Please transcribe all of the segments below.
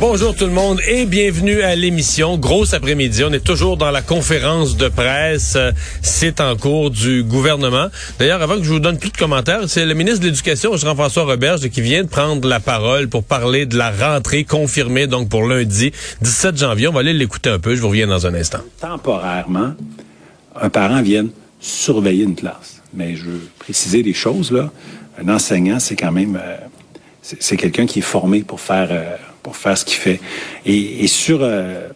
Bonjour tout le monde et bienvenue à l'émission. Grosse après-midi. On est toujours dans la conférence de presse. C'est en cours du gouvernement. D'ailleurs, avant que je vous donne plus de commentaires, c'est le ministre de l'Éducation, Jean-François Roberge, qui vient de prendre la parole pour parler de la rentrée confirmée, donc pour lundi 17 janvier. On va aller l'écouter un peu. Je vous reviens dans un instant. Temporairement, un parent vient surveiller une classe. Mais je veux des choses, là. Un enseignant, c'est quand même... Euh, c'est quelqu'un qui est formé pour faire... Euh, pour faire ce qu'il fait. Et, sur, euh,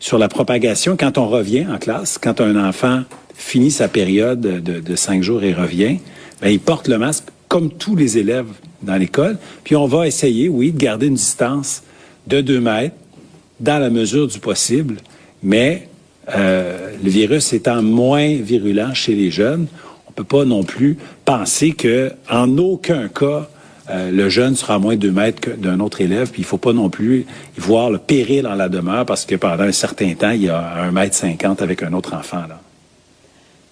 sur la propagation, quand on revient en classe, quand un enfant finit sa période de, cinq jours et revient, ben, il porte le masque comme tous les élèves dans l'école. Puis on va essayer, oui, de garder une distance de deux mètres dans la mesure du possible, mais euh, le virus étant moins virulent chez les jeunes, on peut pas non plus penser que en aucun cas euh, le jeune sera à moins de deux mètres d'un autre élève, puis il faut pas non plus voir le péril en la demeure parce que pendant un certain temps, il y a un mètre cinquante avec un autre enfant. Là.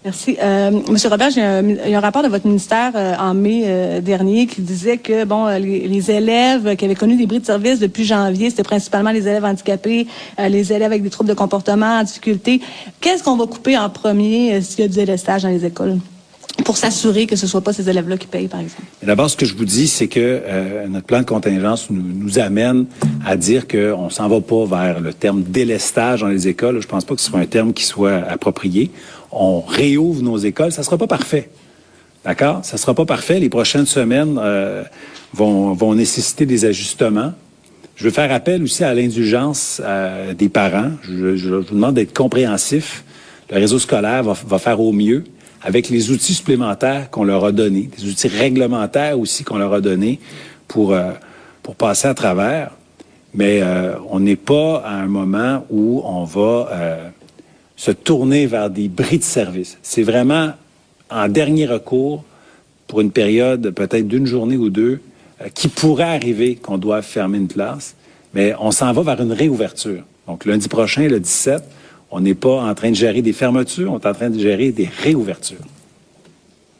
Merci. Euh, Monsieur Robert, il y, a un rapport de votre ministère euh, en mai dernier qui disait que bon, les, élèves qui avaient connu des bris de service depuis janvier, c'était principalement les élèves handicapés, les élèves avec des troubles de comportement, en difficulté. Qu'est-ce qu'on va couper en premier? S'il y a du délestage dans les écoles? Pour s'assurer que ce ne soit pas ces élèves-là qui payent, par exemple? D'abord, ce que je vous dis, c'est que euh, notre plan de contingence nous, amène à dire qu'on ne s'en va pas vers le terme délestage dans les écoles. Je pense pas que ce soit un terme qui soit approprié. On réouvre nos écoles. Ça sera pas parfait. D'accord? Ça sera pas parfait. Les prochaines semaines euh, vont, nécessiter des ajustements. Je veux faire appel aussi à l'indulgence euh, des parents. Je, vous demande d'être compréhensif. Le réseau scolaire va faire au mieux avec les outils supplémentaires qu'on leur a donnés, des outils réglementaires aussi qu'on leur a donnés pour, euh, pour passer à travers. Mais euh, on n'est pas à un moment où on va euh, se tourner vers des bris de service. C'est vraiment en dernier recours pour une période peut-être d'une journée ou deux qui pourrait arriver qu'on doit fermer une classe. Mais on s'en va vers une réouverture. Donc lundi prochain, le 17, on n'est pas en train de gérer des fermetures, on est en train de gérer des réouvertures.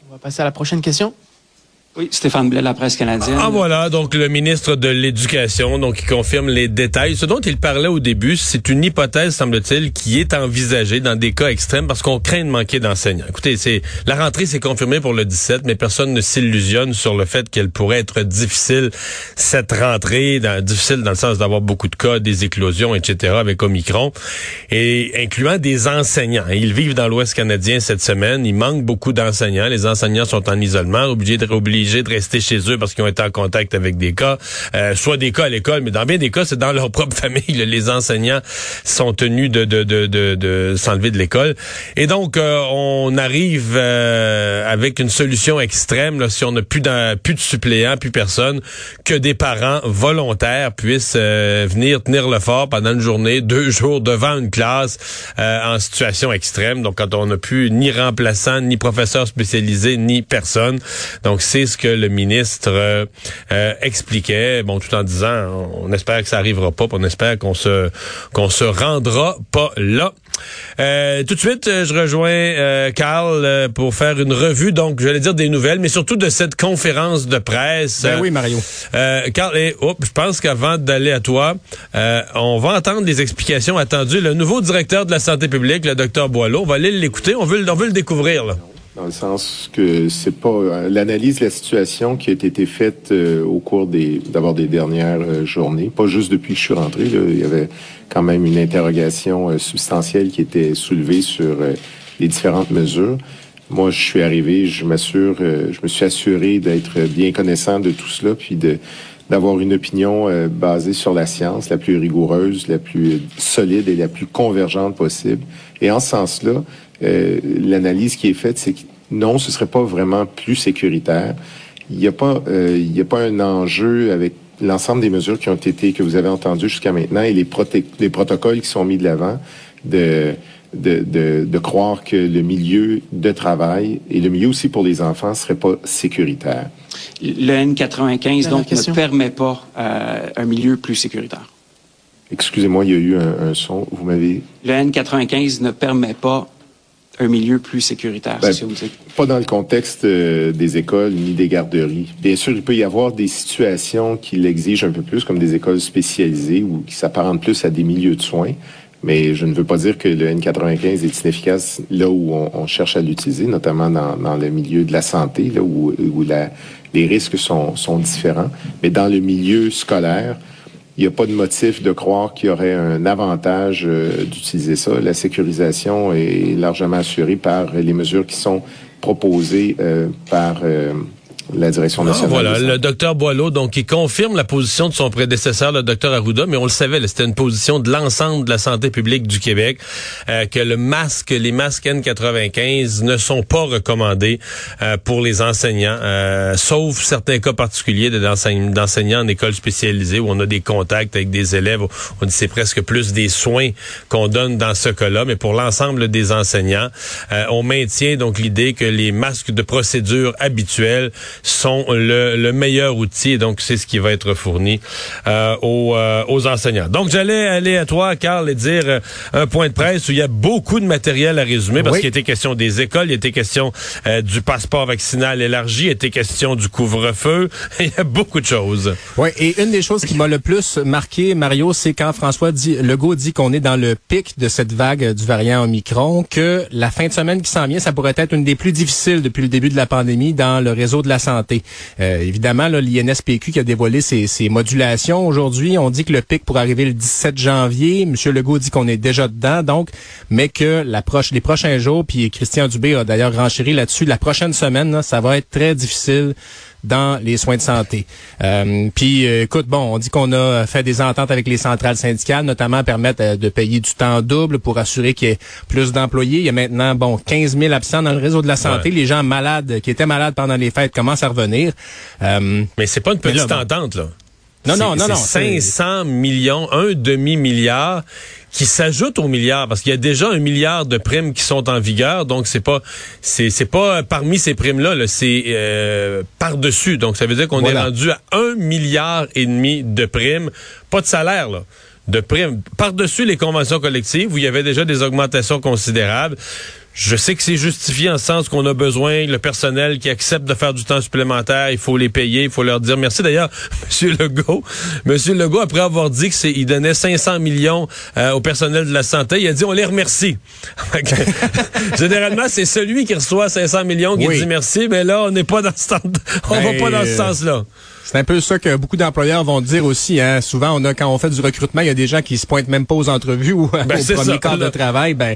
On va passer à la prochaine question. Oui, Stéphane Blais, la presse canadienne. Ah voilà, donc le ministre de l'Éducation, donc qui confirme les détails. Ce dont il parlait au début, c'est une hypothèse, semble-t-il, qui est envisagée dans des cas extrêmes parce qu'on craint de manquer d'enseignants. Écoutez, c'est la rentrée s'est confirmée pour le 17, mais personne ne s'illusionne sur le fait qu'elle pourrait être difficile cette rentrée, difficile dans le sens d'avoir beaucoup de cas, des éclosions, etc. avec Omicron, et incluant des enseignants. Ils vivent dans l'Ouest canadien cette semaine. Il manque beaucoup d'enseignants. Les enseignants sont en isolement, obligés de obligés de rester chez eux parce qu'ils ont été en contact avec des cas, euh, soit des cas à l'école, mais dans bien des cas, c'est dans leur propre famille. Les enseignants sont tenus de, de, de, de, de s'enlever de l'école. Et donc, euh, on arrive euh, avec une solution extrême, là, si on n'a plus, plus de suppléants, plus personne, que des parents volontaires puissent venir tenir le fort pendant une journée, deux jours devant une classe en situation extrême. Donc, quand on n'a plus ni remplaçant, ni professeur spécialisé, ni personne. Donc, c'est que le ministre euh, euh, expliquait, bon, tout en disant, on, espère que ça arrivera pas, on espère qu'on se qu'on se rendra pas là. Euh, tout de suite, je rejoins Carl pour faire une revue, donc j'allais dire des nouvelles, mais surtout de cette conférence de presse. Ben oui, Mario. Carl, et, je pense qu'avant d'aller à toi, on va entendre des explications attendues. Le nouveau directeur de la santé publique, le docteur Boileau, on va aller l'écouter, on veut, on veut le découvrir. Là dans le sens que c'est pas euh, l'analyse de la situation qui a été faite euh, au cours des d'abord des dernières euh, journées, pas juste depuis que je suis rentré. il y avait quand même une interrogation substantielle qui était soulevée sur les différentes mesures. Moi, je suis arrivé, je m'assure, je me suis assuré d'être bien connaissant de tout cela, puis de d'avoir une opinion basée sur la science, la plus rigoureuse, la plus solide et la plus convergente possible. Et en ce sens-là, euh, l'analyse qui est faite, c'est que non, ce serait pas vraiment plus sécuritaire. Il n'y a pas, euh, il y a pas un enjeu avec l'ensemble des mesures qui ont été que vous avez entendues jusqu'à maintenant et les, les protocoles qui sont mis de l'avant de de, de, de, croire que le milieu de travail et le milieu aussi pour les enfants serait pas sécuritaire. Le N95 donc ne permet pas euh, un milieu plus sécuritaire. Excusez-moi, il y a eu un, un son. Vous m'avez. Le N95 ne permet pas un milieu plus sécuritaire, Ben, que vous dites? Pas dans le contexte euh, des écoles ni des garderies. Bien sûr, il peut y avoir des situations qui l'exigent un peu plus, comme des écoles spécialisées ou qui s'apparentent plus à des milieux de soins. Mais je ne veux pas dire que le N95 est inefficace là où on, cherche à l'utiliser, notamment dans, le milieu de la santé, là où, les risques sont, sont différents. Mais dans le milieu scolaire, il n'y a pas de motif de croire qu'il y aurait un avantage euh, d'utiliser ça. La sécurisation est largement assurée par les mesures qui sont proposées euh, par euh, la direction Ah, nationale. voilà, le docteur Boileau, donc, il confirme la position de son prédécesseur, le docteur Arruda, mais on le savait, c'était une position de l'ensemble de la santé publique du Québec, euh, que le masque, les masques N95 ne sont pas recommandés euh, pour les enseignants, euh, sauf certains cas particuliers d'enseignants en école spécialisée où on a des contacts avec des élèves. On dit c'est presque plus des soins qu'on donne dans ce cas-là, mais pour l'ensemble des enseignants, euh, on maintient donc l'idée que les masques de procédure habituels sont le, le meilleur outil et donc c'est ce qui va être fourni euh, aux, euh, aux enseignants. Donc j'allais aller à toi, Carl, et dire euh, un point de presse où il y a beaucoup de matériel à résumer parce Oui. qu'il était question des écoles, il était question euh, du passeport vaccinal élargi, il était question du couvre-feu, il y a beaucoup de choses. Oui, et une des choses qui m'a le plus marqué, Mario, c'est quand François dit, Legault dit qu'on est dans le pic de cette vague du variant Omicron, que la fin de semaine qui s'en vient, ça pourrait être une des plus difficiles depuis le début de la pandémie dans le réseau de la Euh, évidemment, l'INSPQ qui a dévoilé ses, modulations aujourd'hui, on dit que le pic pourrait arriver le 17 janvier. Monsieur Legault dit qu'on est déjà dedans, donc, mais que la proche, les prochains jours, puis Christian Dubé a d'ailleurs renchéri là-dessus, la prochaine semaine, ça va être très difficile dans les soins de santé. Euh, puis, euh, écoute, bon, on dit qu'on a fait des ententes avec les centrales syndicales, notamment permettre euh, de payer du temps double pour assurer qu'il y ait plus d'employés. Il y a maintenant, bon, 15 000 absents dans le réseau de la santé. Ouais. Les gens malades, qui étaient malades pendant les fêtes, commencent à revenir. Euh, Mais c'est pas une petite là, entente, là. Non, non, non, non, c'est- 500 millions, un demi-milliard qui s'ajoute au milliard parce qu'il y a déjà un milliard de primes qui sont en vigueur donc c'est pas c'est c'est pas parmi ces primes là, c'est euh, par dessus donc ça veut dire qu'on Voilà. est rendu à un milliard et demi de primes pas de salaire là de primes par dessus les conventions collectives où il y avait déjà des augmentations considérables je sais que c'est justifié en ce sens qu'on a besoin, le personnel qui accepte de faire du temps supplémentaire, il faut les payer, il faut leur dire merci. D'ailleurs, Monsieur Legault, Monsieur Legault, après avoir dit que c'est, il donnait 500 millions euh, au personnel de la santé, il a dit on les remercie. Généralement, c'est celui qui reçoit 500 millions qui Oui. dit merci, mais là, on n'est pas dans ce temps- on va Ben, pas dans ce euh, sens-là. C'est un peu ça que beaucoup d'employeurs vont dire aussi. Hein. Souvent, on a quand on fait du recrutement, il y a des gens qui se pointent même pas aux entrevues ou Ben, au premier ça, là. de travail. Ben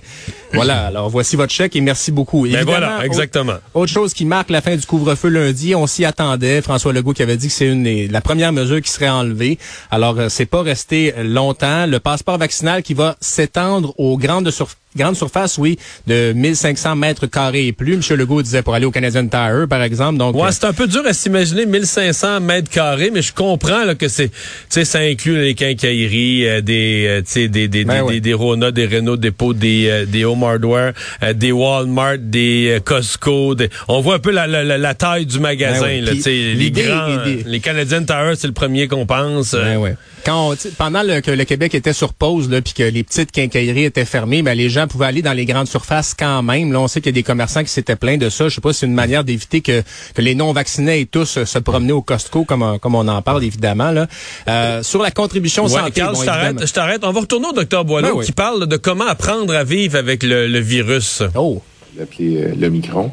voilà. Alors voici votre chèque et merci beaucoup. Ben Évidemment, voilà, exactement. Autre chose qui marque la fin du couvre-feu lundi, on s'y attendait. François Legault qui avait dit que c'est une des- la première mesure qui serait enlevée. Alors euh, c'est pas resté longtemps. Le passeport vaccinal qui va s'étendre aux grandes surfaces. Grande surface, oui, de 1500 mètres carrés et plus. M. Legault disait pour aller au Canadian Tire, par exemple. Donc, Ouais, euh, c'est un peu dur à s'imaginer 1500 mètres carrés, mais je comprends là, que c'est, tu sais, ça inclut les quincailleries, euh, des, euh, tu sais, des, des, Ben des, ouais. des, des Rona, des Renault Dépôt, des, des Home Hardware, des Walmart, des Costco. des- on voit un peu la, la, la, la taille du magasin. Ben ouais. là, Puis les grands, les Canadian Tire, c'est le premier qu'on pense. Ben ouais. Quand on- pendant le- que le Québec était sur pause, là, puis que les petites quincailleries étaient fermées, ben les gens pouvaient aller dans les grandes surfaces quand même. Là, on sait qu'il y a des commerçants qui s'étaient plaints de ça. Je sais pas si c'est une manière d'éviter que, que les non vaccinés aient tous euh, se promener au Costco, comme, on- comme on en parle évidemment. Là. Euh, sur la contribution Ouais, santé, Carl, bon, je t'arrête. On va retourner au docteur Boileau Ben oui. qui parle de comment apprendre à vivre avec le, le virus. Oh, appelé euh, l'Omicron,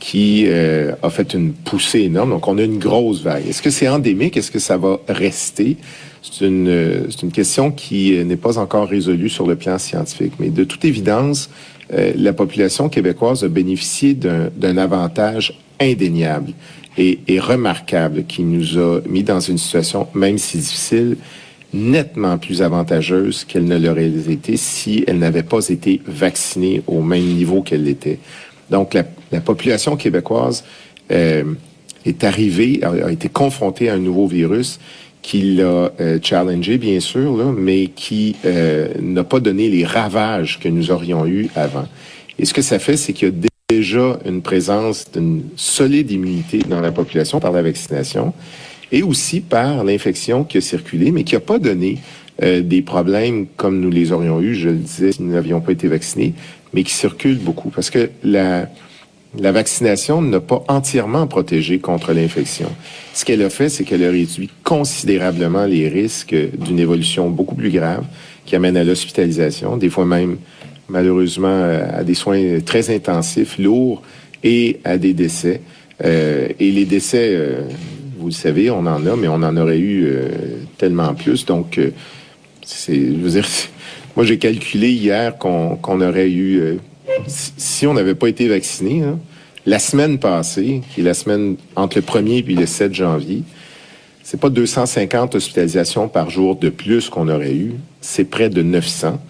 qui euh, a fait une poussée énorme. Donc, on a une grosse vague. Est-ce que c'est endémique? Est-ce que ça va rester? C'est une, euh, une question qui euh, n'est pas encore résolue sur le plan scientifique. Mais de toute évidence, euh, la population québécoise a bénéficié d'un avantage indéniable et, et remarquable qui nous a mis dans une situation, même si difficile, nettement plus avantageuse qu'elle ne l'aurait été si elle n'avait pas été vaccinée au même niveau qu'elle l'était. Donc, la, la population québécoise euh, est arrivée, a, été confrontée à un nouveau virus qui l'a euh, challengé, bien sûr, mais qui euh, n'a pas donné les ravages que nous aurions eus avant. Et ce que ça fait, c'est qu'il y a déjà une présence d'une solide immunité dans la population par la vaccination et aussi par l'infection qui a circulé, mais qui n'a pas donné des problèmes comme nous les aurions eus, je le disais, si nous n'avions pas été vaccinés, mais qui circulent beaucoup. Parce que la, vaccination n'a pas entièrement protégé contre l'infection. Ce qu'elle a fait, c'est qu'elle a réduit considérablement les risques d'une évolution beaucoup plus grave qui amène à l'hospitalisation, des fois même malheureusement euh, à des soins très intensifs, lourds et à des décès. Euh, et les décès, euh, vous le savez, on en a, mais on en aurait eu tellement plus. Donc, je veux dire, moi j'ai calculé hier qu'on, aurait eu si on n'avait pas été vacciné, hein, la semaine passée, qui est la semaine entre le 1er et le 7 janvier, c'est pas 250 hospitalisations par jour de plus qu'on aurait eu, c'est près de 900.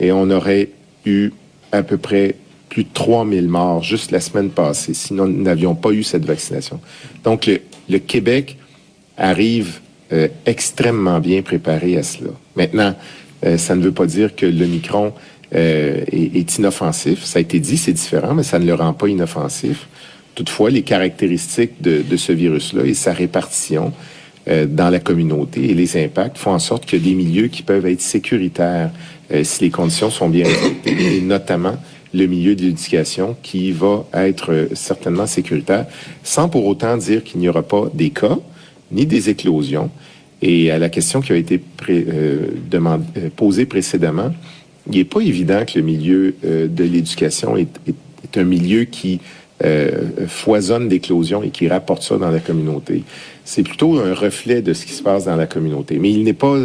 Et on aurait eu à peu près plus de 3000 morts juste la semaine passée si nous n'avions pas eu cette vaccination. Donc, le, Québec arrive euh, extrêmement bien préparé à cela. Maintenant, euh, ça ne veut pas dire que le Micron euh, est, inoffensif. Ça a été dit, c'est différent, mais ça ne le rend pas inoffensif. Toutefois, les caractéristiques de, ce virus-là et sa répartition euh, dans la communauté et les impacts font en sorte que des milieux qui peuvent être sécuritaires si les conditions sont bien respectées, et notamment le milieu de l'éducation qui va être certainement sécuritaire, sans pour autant dire qu'il n'y aura pas des cas ni des éclosions. Et à la question qui a été pré, posée précédemment, il n'est pas évident que le milieu euh, de l'éducation est, un milieu qui euh, foisonne d'éclosions et qui rapporte ça dans la communauté. C'est plutôt un reflet de ce qui se passe dans la communauté. Mais il n'est pas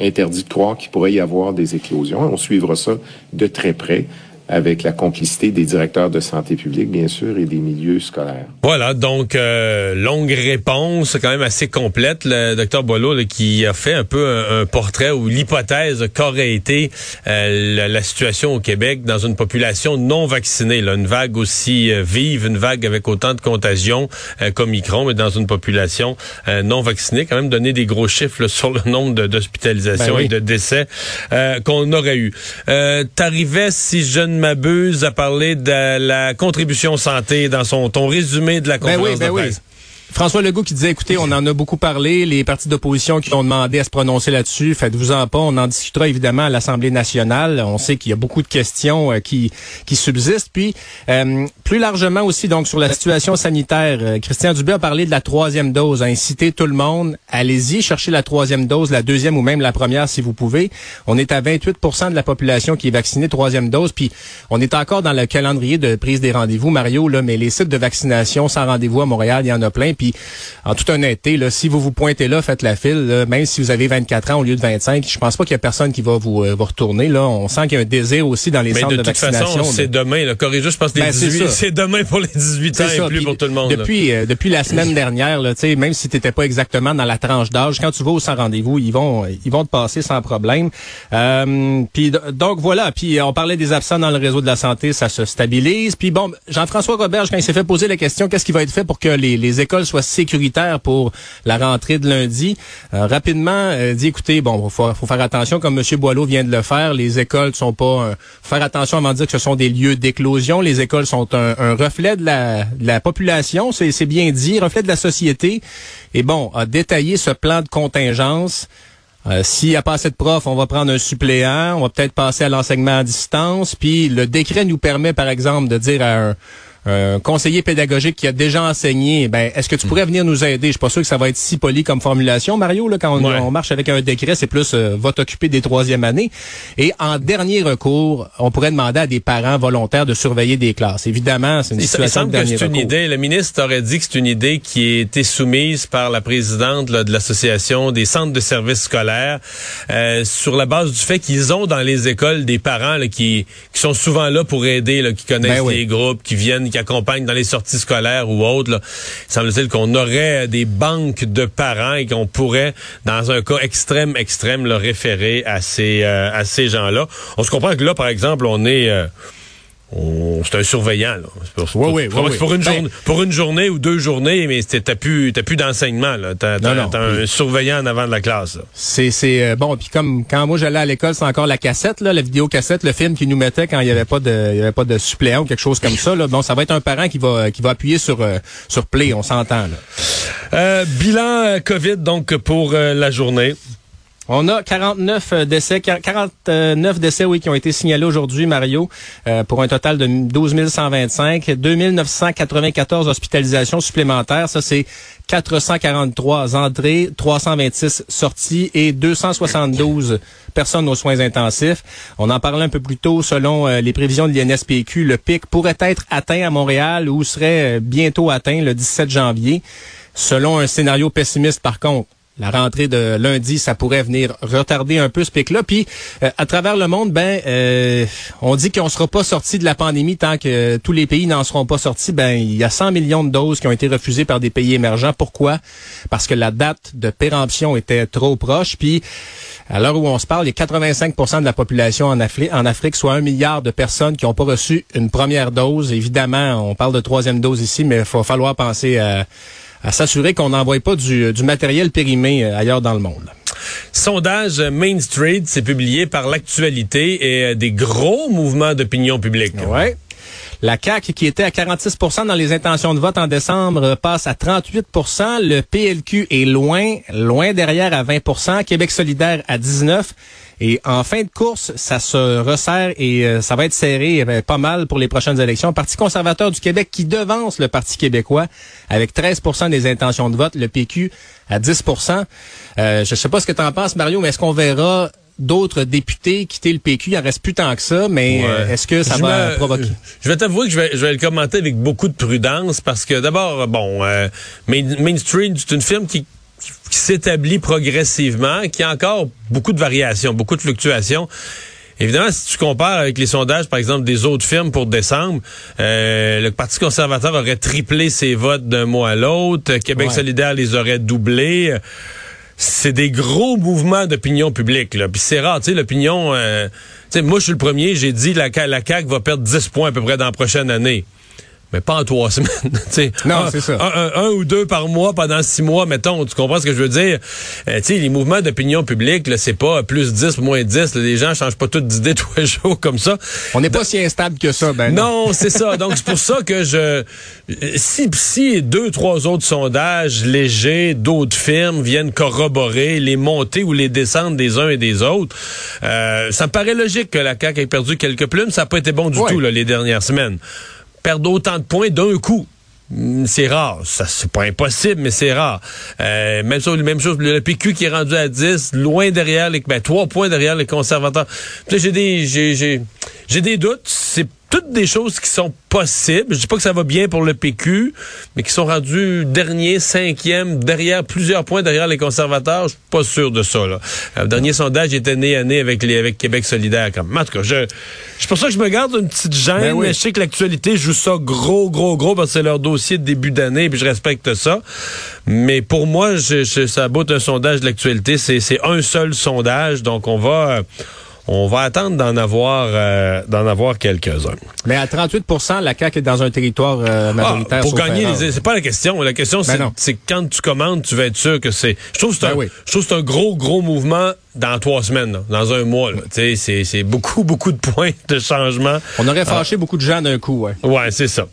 interdit de croire qu'il pourrait y avoir des éclosions. On suivra ça de très près avec la complicité des directeurs de santé publique, bien sûr, et des milieux scolaires. Voilà, donc euh, longue réponse, quand même assez complète. Le docteur Boileau qui a fait un peu un, portrait ou l'hypothèse qu'aurait été euh, la, situation au Québec dans une population non vaccinée, là, une vague aussi euh, vive, une vague avec autant de contagions comme Micron, mais dans une population non vaccinée, quand même donner des gros chiffres sur le nombre d'hospitalisations ben et de décès qu'on aurait eu. T'arrivais, si je ne m'abuse, à parler de la contribution santé dans son ton résumé de la ben conférence ben de presse. François Legault qui disait, écoutez, on en a beaucoup parlé, les partis d'opposition qui ont demandé à se prononcer là-dessus, faites-vous-en pas, on en discutera évidemment à l'Assemblée nationale. On sait qu'il y a beaucoup de questions euh, qui, qui subsistent. Puis, euh, plus largement aussi, donc, sur la situation sanitaire, euh, Christian Dubé a parlé de la troisième dose, a incité tout le monde, allez-y, chercher la troisième dose, la deuxième ou même la première si vous pouvez. On est à 28% de la population qui est vaccinée troisième dose, puis on est encore dans le calendrier de prise des rendez-vous, Mario, là, mais les sites de vaccination sans rendez-vous à Montréal, il y en a plein. Puis, en toute honnêteté, là, si vous vous pointez là, faites la file, même si vous avez 24 ans au lieu de 25, je pense pas qu'il y a personne qui va vous, euh, retourner. Là, on sent qu'il y a un désir aussi dans les centres de, vaccination. Façon, c'est demain. Là, corrige, je pense que ben, c'est demain pour les 18 ans et plus pour tout le monde. Depuis, euh, depuis la semaine dernière, là, même si tu n'étais pas exactement dans la tranche d'âge, quand tu vas au sans rendez-vous, ils vont, ils vont te passer sans problème. Euh, puis donc voilà. Puis on parlait des absents dans le réseau de la santé, ça se stabilise. Puis bon, Jean-François Roberge, quand il s'est fait poser la question, qu'est-ce qui va être fait pour que les, les écoles soient sécuritaires pour la rentrée de lundi. Euh, rapidement, euh, dit écoutez, bon, faut, faut faire attention, comme M. Boileau vient de le faire. Les écoles sont pas. Euh, faire attention avant de dire que ce sont des lieux d'éclosion. Les écoles sont un, reflet de la, population, c'est bien dit, reflet de la société. Et bon, a détaillé ce plan de contingence. S'il n'y a pas assez de profs, on va prendre un suppléant, on va peut-être passer à l'enseignement à distance. Puis le décret nous permet, par exemple, de dire à un, un conseiller pédagogique qui a déjà enseigné, ben est-ce que tu pourrais venir nous aider? Je suis pas sûr que ça va être si poli comme formulation, Mario. Là, quand on, marche avec un décret, c'est plus euh, va t'occuper des troisième années. Et en dernier recours, on pourrait demander à des parents volontaires de surveiller des classes. Évidemment, c'est une situation de dernier c'est une idée. Le ministre aurait dit que c'est une idée qui a été soumise par la présidente de l'association des centres de services scolaires euh, sur la base du fait qu'ils ont dans les écoles des parents qui, qui sont souvent là pour aider, là, qui connaissent ben les groupes, qui viennent qui accompagnent dans les sorties scolaires ou autres. Semble-t-il qu'on aurait des banques de parents et qu'on pourrait, dans un cas extrême, extrême, le référer à ces, euh, ces gens-là. On se comprend que là, par exemple, on est... Euh, c'est un surveillant. Là. Pour, Oui, oui, pour- oui, c'est pour oui. une Ben- journée, pour une journée ou deux journées, mais t'as plus, t'as plus d'enseignement. là. T'as, un surveillant en avant de la classe. C'est c'est euh, bon puis comme quand moi j'allais à l'école, c'est encore la cassette là, la vidéo cassette, le film qui nous mettait quand il y avait pas de il y avait pas de suppléant ou quelque chose comme ça là. Bon, ça va être un parent qui va qui va appuyer sur euh, sur play, on s'entend. Euh, bilan euh, COVID donc pour la journée. On a 49 euh, décès, quar- 49 décès, oui, qui ont été signalés aujourd'hui, Mario, euh, pour un total de 12 125, 2 994 hospitalisations supplémentaires. Ça, c'est 443 entrées, 326 sorties et 272 personnes aux soins intensifs. On en parlait un peu plus tôt, selon euh, les prévisions de l'INSPQ, le pic pourrait être atteint à Montréal ou serait bientôt atteint le 17 janvier. Selon un scénario pessimiste, par contre, la rentrée de lundi, ça pourrait venir retarder un peu ce pic-là. Puis, euh, à travers le monde, ben, euh, on dit qu'on sera pas sorti de la pandémie tant que tous les pays n'en seront pas sortis. Ben, il y a 100 millions de doses qui ont été refusées par des pays émergents. Pourquoi? Parce que la date de péremption était trop proche. Puis, à l'heure où on se parle, il y a 85% de la population en Afrique, en Afrique, soit un milliard de personnes qui n'ont pas reçu une première dose. Évidemment, on parle de troisième dose ici, mais il va falloir penser à à s'assurer qu'on n'envoie pas du, du matériel périmé euh, ailleurs dans le monde. Sondage Main Street, c'est publié par l'actualité et euh, des gros mouvements d'opinion publique. Ouais. La CAQ, qui était à 46% dans les intentions de vote en décembre, passe à 38% Le PLQ est loin, loin derrière à 20% Québec solidaire à 19 et en fin de course, ça se resserre et euh, ça va être serré euh, pas mal pour les prochaines élections. Parti conservateur du Québec qui devance le Parti québécois avec 13% des intentions de vote, le PQ à 10% euh, Je sais pas ce que tu en penses, Mario, mais est-ce qu'on verra d'autres députés quitter le PQ? Il en reste plus tant que ça, mais Ouais. euh, est-ce que ça Je va provoquer? Je vais t'avouer que je vais, je vais le commenter avec beaucoup de prudence parce que d'abord, bon, euh, Main, Main Street, c'est une firme qui, qui s'établit progressivement, qui a encore beaucoup de variations, beaucoup de fluctuations. Évidemment, si tu compares avec les sondages, par exemple, des autres firmes pour décembre, euh, le Parti conservateur aurait triplé ses votes d'un mois à l'autre, Québec Ouais. solidaire les aurait doublés. C'est des gros mouvements d'opinion publique. Là. Puis c'est rare, tu sais, l'opinion... euh, moi, je suis le premier, j'ai dit la, la CAQ va perdre 10 points à peu près dans la prochaine année. Mais pas en trois semaines. tu sais. Non, un, c'est ça. Un, un- un ou deux par mois pendant six mois, mettons. Tu comprends ce que je veux dire? Euh, tu sais, les mouvements d'opinion publique, là, c'est pas plus 10, moins 10. là. les gens changent pas toutes d'idées tous les jours comme ça. On n'est pas si instable que ça, ben Non, c'est ça. Donc, c'est pour ça que je... Si, si deux, trois autres sondages légers d'autres firmes viennent corroborer les montées ou les descentes des uns et des autres, euh, ça me paraît logique que la CAQ ait perdu quelques plumes. Ça n'a pas été bon du Ouais. tout là, les dernières semaines. Perdre autant de points d'un coup. Hmm, C'est rare. Ça, c'est pas impossible, mais c'est rare. Euh, même chose, même chose, le PQ qui est rendu à 10, loin derrière les, ben, trois points derrière les conservateurs. J'ai des, j'ai, j'ai, j'ai des doutes. C'est toutes des choses qui sont possibles. Je dis pas que ça va bien pour le PQ, mais qui sont rendus dernier, cinquième, derrière plusieurs points derrière les conservateurs. Je suis pas sûr de ça. Là. Euh, Le dernier sondage était né à nez avec les avec Québec solidaire. Comme. En tout cas, je, c'est pour ça que je me garde une petite gêne, Ben oui. je sais que l'actualité joue ça gros, gros, gros parce que c'est leur dossier de début d'année, puis je respecte ça. Mais pour moi, je, je, ça botte un sondage de l'actualité. C'est, c'est un seul sondage, donc on va. On va attendre d'en avoir euh, d'en avoir quelques-uns. Mais à 38% la CAQ est dans un territoire euh, majoritaire. Ah, pour sauf gagner, les- c'est pas la question. La question, Ben c'est quand tu commandes, tu vas être sûr que c'est. Je trouve que c'est Ben un, oui. je trouve que c'est un gros, gros mouvement dans trois semaines, là, dans un mois. c'est beaucoup, beaucoup de points de changement. On aurait fâché beaucoup de gens d'un coup, ouais. Ouais, c'est ça.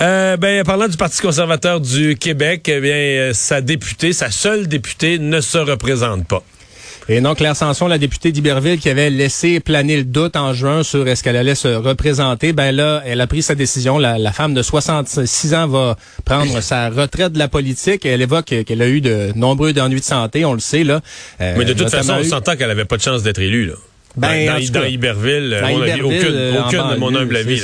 Euh, ben, parlant du Parti conservateur du Québec, eh bien, sa députée, sa seule députée, ne se représente pas. Et non, Claire Sanson, la députée d'Iberville, qui avait laissé planer le doute en juin sur est-ce qu'elle allait se représenter, ben là, elle a pris sa décision. La, la femme de 66 ans va prendre sa retraite de la politique. Elle évoque qu'elle a eu de nombreux ennuis de santé, on le sait, là. Euh, Mais de toute façon, on eu- s'entend qu'elle avait pas de chance d'être élue, là. Ben, dans, Iberville, dans Iberville, aucune, euh, aucune de mon humble avis.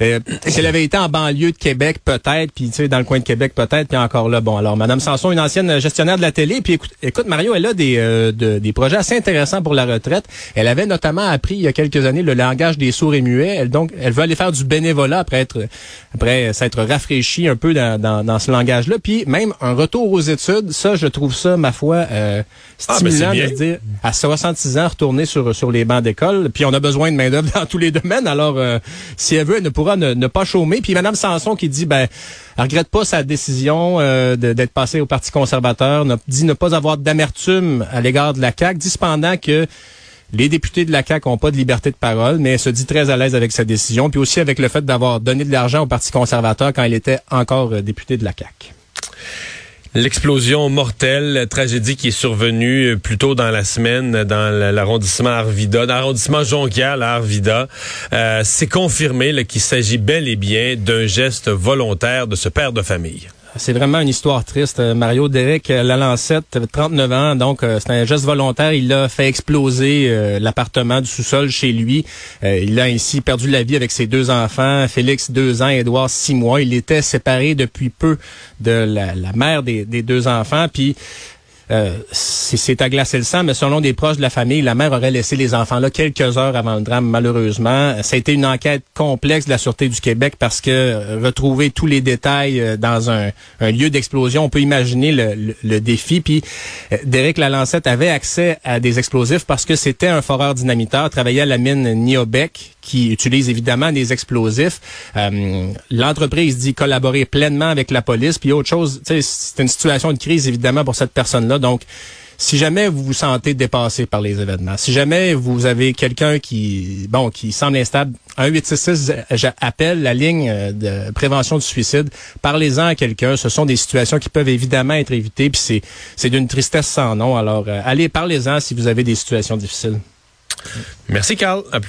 Euh, si elle avait été en banlieue de Québec, peut-être, puis tu sais, dans le coin de Québec, peut-être, puis encore là, bon. Alors, Madame Sanson, une ancienne gestionnaire de la télé, puis écoute, écoute Mario, elle a des, euh, des projets assez intéressants pour la retraite. Elle avait notamment appris il y a quelques années le langage des sourds et muets. Elle, donc, elle veut aller faire du bénévolat après être, après s'être rafraîchie un peu dans, dans, dans ce langage-là. Puis même un retour aux études, ça, je trouve ça, ma foi, euh, Ah, ben, stimulant c'est bien. de se dire à 66 ans retourner sur sur les bancs d'école. Puis on a besoin de main d'œuvre dans tous les domaines. Alors, euh, si elle veut, elle ne ne, ne pas chômer. Puis Madame Sanson qui dit, ben, elle regrette pas sa décision euh, d'être passée au Parti conservateur, dit ne pas avoir d'amertume à l'égard de la CAQ, dit cependant que les députés de la CAQ n'ont pas de liberté de parole, mais elle se dit très à l'aise avec sa décision, puis aussi avec le fait d'avoir donné de l'argent au Parti conservateur quand il était encore euh, député de la CAQ. L'explosion mortelle, tragédie qui est survenue euh, plus tôt dans la semaine dans l'arrondissement Arvida, dans l'arrondissement Jonquière, à Arvida, euh, c'est confirmé qu'il s'agit bel et bien d'un geste volontaire de ce père de famille. C'est vraiment une histoire triste. Euh, Mario Derek euh, Lalancette, avait 39 ans, donc euh, c'est un geste volontaire. Il a fait exploser l'appartement du sous-sol chez lui. Il a ainsi perdu la vie avec ses deux enfants, Félix, deux ans, Édouard, six mois. Il était séparé depuis peu de la, la mère des, des deux enfants. Puis euh, c'est à glacer le sang, mais selon des proches de la famille, la mère aurait laissé les enfants là quelques heures avant le drame, malheureusement. Ça a été une enquête complexe de la Sûreté du Québec parce que euh, retrouver tous les détails euh, dans un, un lieu d'explosion, on peut imaginer le, le- le défi. Puis euh, Derek Lalancette avait accès à des explosifs parce que c'était un foreur dynamiteur, travaillait à la mine Niobec, qui utilise évidemment des explosifs. Euh, L'entreprise dit collaborer pleinement avec la police. Puis autre chose, c'est une situation de crise évidemment pour cette personne-là. Donc, si jamais vous vous sentez dépassé par les événements, si jamais vous avez quelqu'un qui, bon, qui semble instable, 1-866 appelle la ligne euh, de prévention du suicide. Parlez-en à quelqu'un. Ce sont des situations qui peuvent évidemment être évitées. Puis c'est, c'est d'une tristesse sans nom. Alors, euh, allez, parlez-en si vous avez des situations difficiles. Merci Carl. À plus